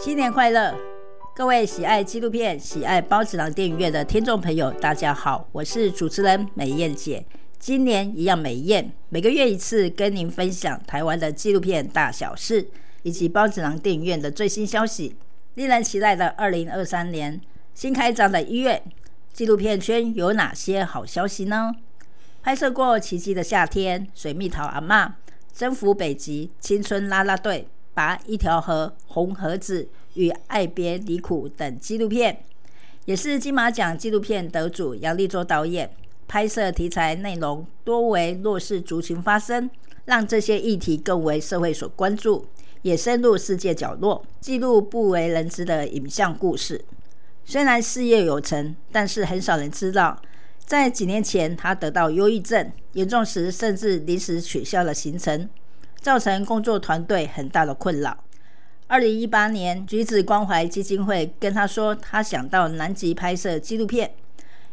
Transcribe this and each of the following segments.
新年快乐！各位喜爱纪录片、喜爱包子郎电影院的听众朋友，大家好，我是主持人美燕姐。今年一样美艳，每个月一次，跟您分享台湾的纪录片大小事，以及包子郎电影院的最新消息。令人期待的二零二三年新开张的一月，纪录片圈有哪些好消息呢？拍摄过《奇迹的夏天》、《水蜜桃阿嬷》、《征服北极》、《青春拉拉队》。拔一条河、红盒子与爱别离苦等纪录片，也是金马奖纪录片得主杨力州导演拍摄题材内容多为弱势族群发声，让这些议题更为社会所关注，也深入世界角落，记录不为人知的影像故事。虽然事业有成，但是很少人知道，在几年前他得到忧郁症，严重时甚至临时取消了行程。造成工作团队很大的困扰。二零一八年，橘子关怀基金会跟他说，他想到南极拍摄纪录片。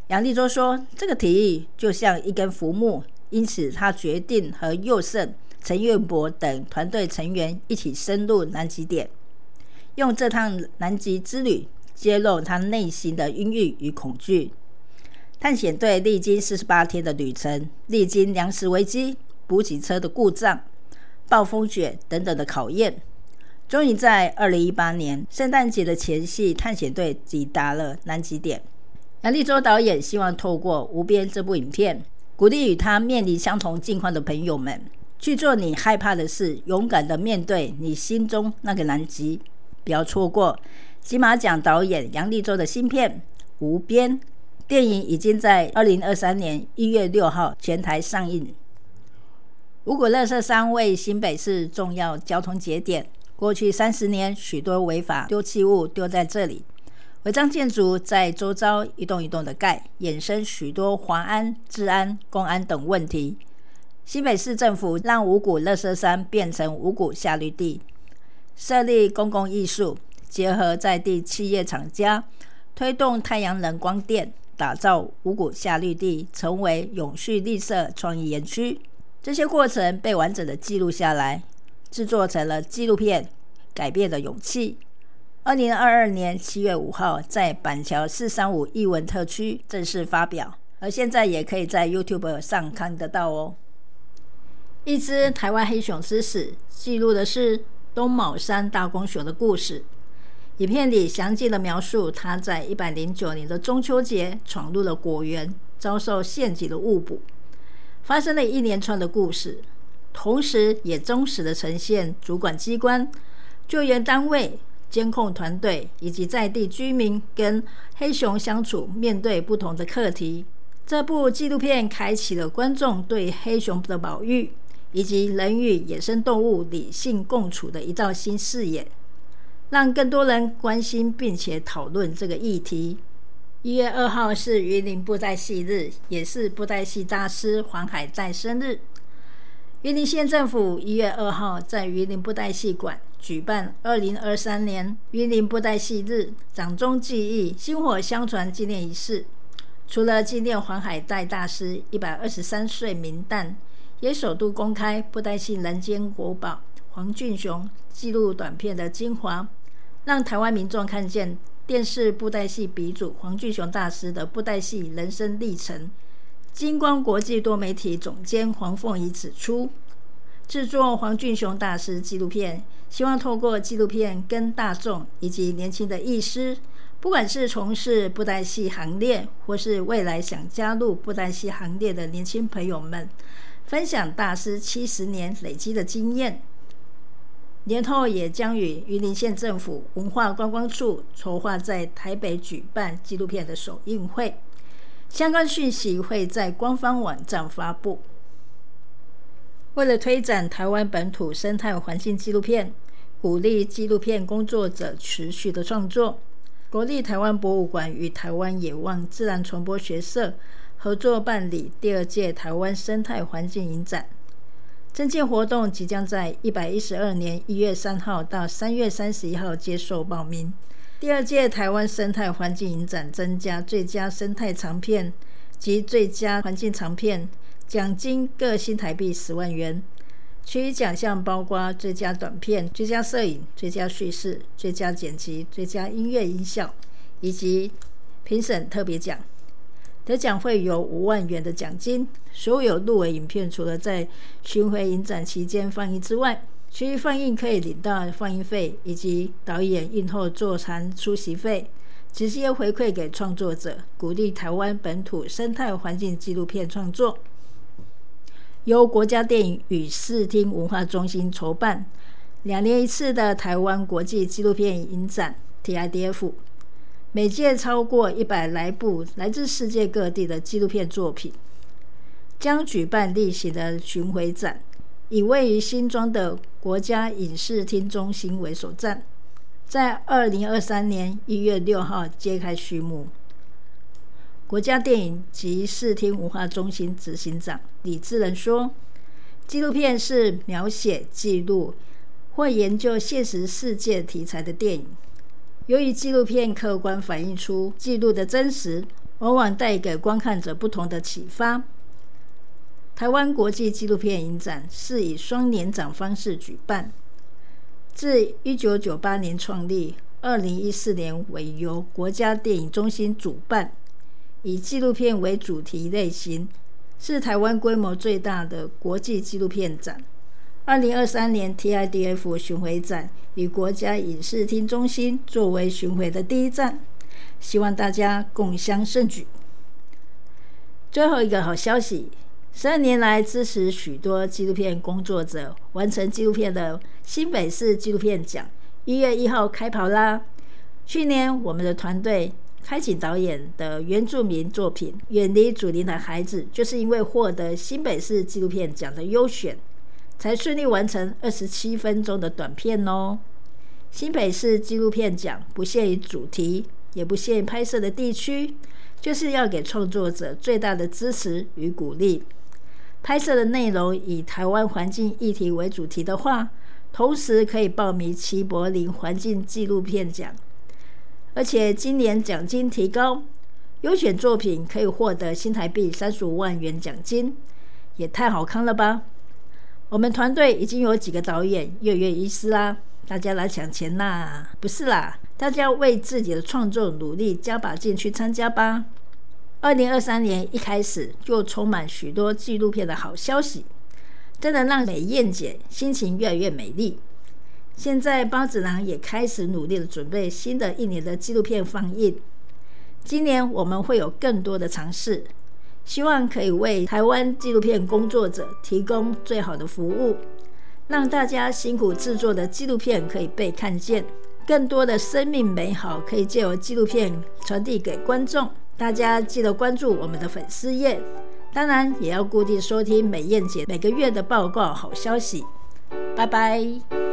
杨立洲说，这个提议就像一根浮木，因此他决定和佑胜、陈彦博等团队成员一起深入南极点，用这趟南极之旅揭露他内心的阴郁与恐惧。探险队历经四十八天的旅程，历经粮食危机、补给车的故障。暴风雪等等的考验，终于在二零一八年圣诞节的前夕，探险队抵达了南极点。杨立州导演希望透过《无边》这部影片，鼓励与他面临相同境况的朋友们，去做你害怕的事，勇敢的面对你心中那个南极，不要错过金马奖导演杨立州的新片《无边》。电影已经在二零二三年一月六号全台上映。五股乐色山为新北市重要交通节点，过去三十年，许多违法丢弃物丢在这里，违章建筑在周遭一栋一栋的盖，衍生许多环安、治安、公安等问题。新北市政府让五股垃圾山变成五股夏绿地，设立公共艺术，结合在地企业厂家，推动太阳能光电，打造五股夏绿地成为永续绿色创意园区。这些过程被完整的记录下来，制作成了纪录片《改变的勇气》。二零二二年七月五号，在板桥四三五艺文特区正式发表，而现在也可以在 YouTube 上看得到哦。一只台湾黑熊之死，记录的是东卯山大公熊的故事。影片里详尽的描述，它在一百零九年的中秋节闯入了果园，遭受陷阱的误捕。发生了一连串的故事，同时也忠实地呈现主管机关、救援单位、监控团队以及在地居民跟黑熊相处面对不同的课题。这部纪录片开启了观众对黑熊的保育以及人与野生动物理性共处的一道新视野，让更多人关心并且讨论这个议题。一月二号是云林布袋戏日，也是布袋戏大师黄海岱生日。云林县政府一月二号在云林布袋戏馆举办二零二三年云林布袋戏日掌中记忆薪火相传纪念仪式。除了纪念黄海岱大师一百二十三岁冥诞，也首度公开布袋戏人间国宝黄俊雄纪录短片的精华，让台湾民众看见。电视布袋戏鼻祖黄俊雄大师的布袋戏人生历程。金光国际多媒体总监黄凤仪指出，制作黄俊雄大师纪录片，希望透过纪录片跟大众以及年轻的艺师，不管是从事布袋戏行列，或是未来想加入布袋戏行列的年轻朋友们，分享大师七十年累积的经验。年后也将与云林县政府文化观光处筹划在台北举办纪录片的首映会，相关讯息会在官方网站发布。为了推展台湾本土生态环境纪录片，鼓励纪录片工作者持续的创作，国立台湾博物馆与台湾野望自然传播学社合作办理第二届台湾生态环境影展。征件活动即将在一百一十二年一月三号到三月三十一号接受报名。第二届台湾生态环境影展增加最佳生态长片及最佳环境长片奖金各新台币十万元。其余奖项包括最佳短片、最佳摄影、最佳叙事、最佳剪辑、最佳音乐音效，以及评审特别奖。得奖会有五万元的奖金。所有入围影片，除了在巡回影展期间放映之外，其余放映可以领到放映费以及导演映后座谈出席费，直接回馈给创作者，鼓励台湾本土生态环境纪录片创作。由国家电影与视听文化中心筹办，两年一次的台湾国际纪录片影展 （TIDF），每届超过一百来部来自世界各地的纪录片作品，将举办例行的巡回展，以位于新庄的国家影视厅中心为首站，在二零二三年一月六号揭开序幕。国家电影及视听文化中心执行长李智仁说：“纪录片是描写、记录或研究现实世界题材的电影。由于纪录片客观反映出记录的真实，往往带给观看者不同的启发。台湾国际纪录片影展是以双年展方式举办，自一九九八年创立，二零一四年为由国家电影中心主办。”以纪录片为主题类型，是台湾规模最大的国际纪录片展。二零二三年 TIDF 巡回展以国家影视厅中心作为巡回的第一站，希望大家共襄盛举。最后一个好消息，十二年来支持许多纪录片工作者完成纪录片的新北市纪录片奖，一月一号开跑啦！去年我们的团队。开景导演的原住民作品《远离祖灵的孩子》，就是因为获得新北市纪录片奖的优选，才顺利完成二十七分钟的短片哦。新北市纪录片奖不限于主题，也不限于拍摄的地区，就是要给创作者最大的支持与鼓励。拍摄的内容以台湾环境议题为主题的话，同时可以报名齐柏林环境纪录片奖。而且今年奖金提高，优选作品可以获得新台币三十五万元奖金，也太好看了吧！我们团队已经有几个导演跃跃欲试啦，大家来抢钱啦！不是啦，大家为自己的创作努力，加把劲去参加吧！二零二三年一开始就充满许多纪录片的好消息，真的让美燕姐心情越来越美丽。现在包子郎也开始努力的准备新的一年的纪录片放映。今年我们会有更多的尝试，希望可以为台湾纪录片工作者提供最好的服务，让大家辛苦制作的纪录片可以被看见，更多的生命美好可以借由纪录片传递给观众。大家记得关注我们的粉丝页，当然也要固定收听美艳姐每个月的报告好消息。拜拜。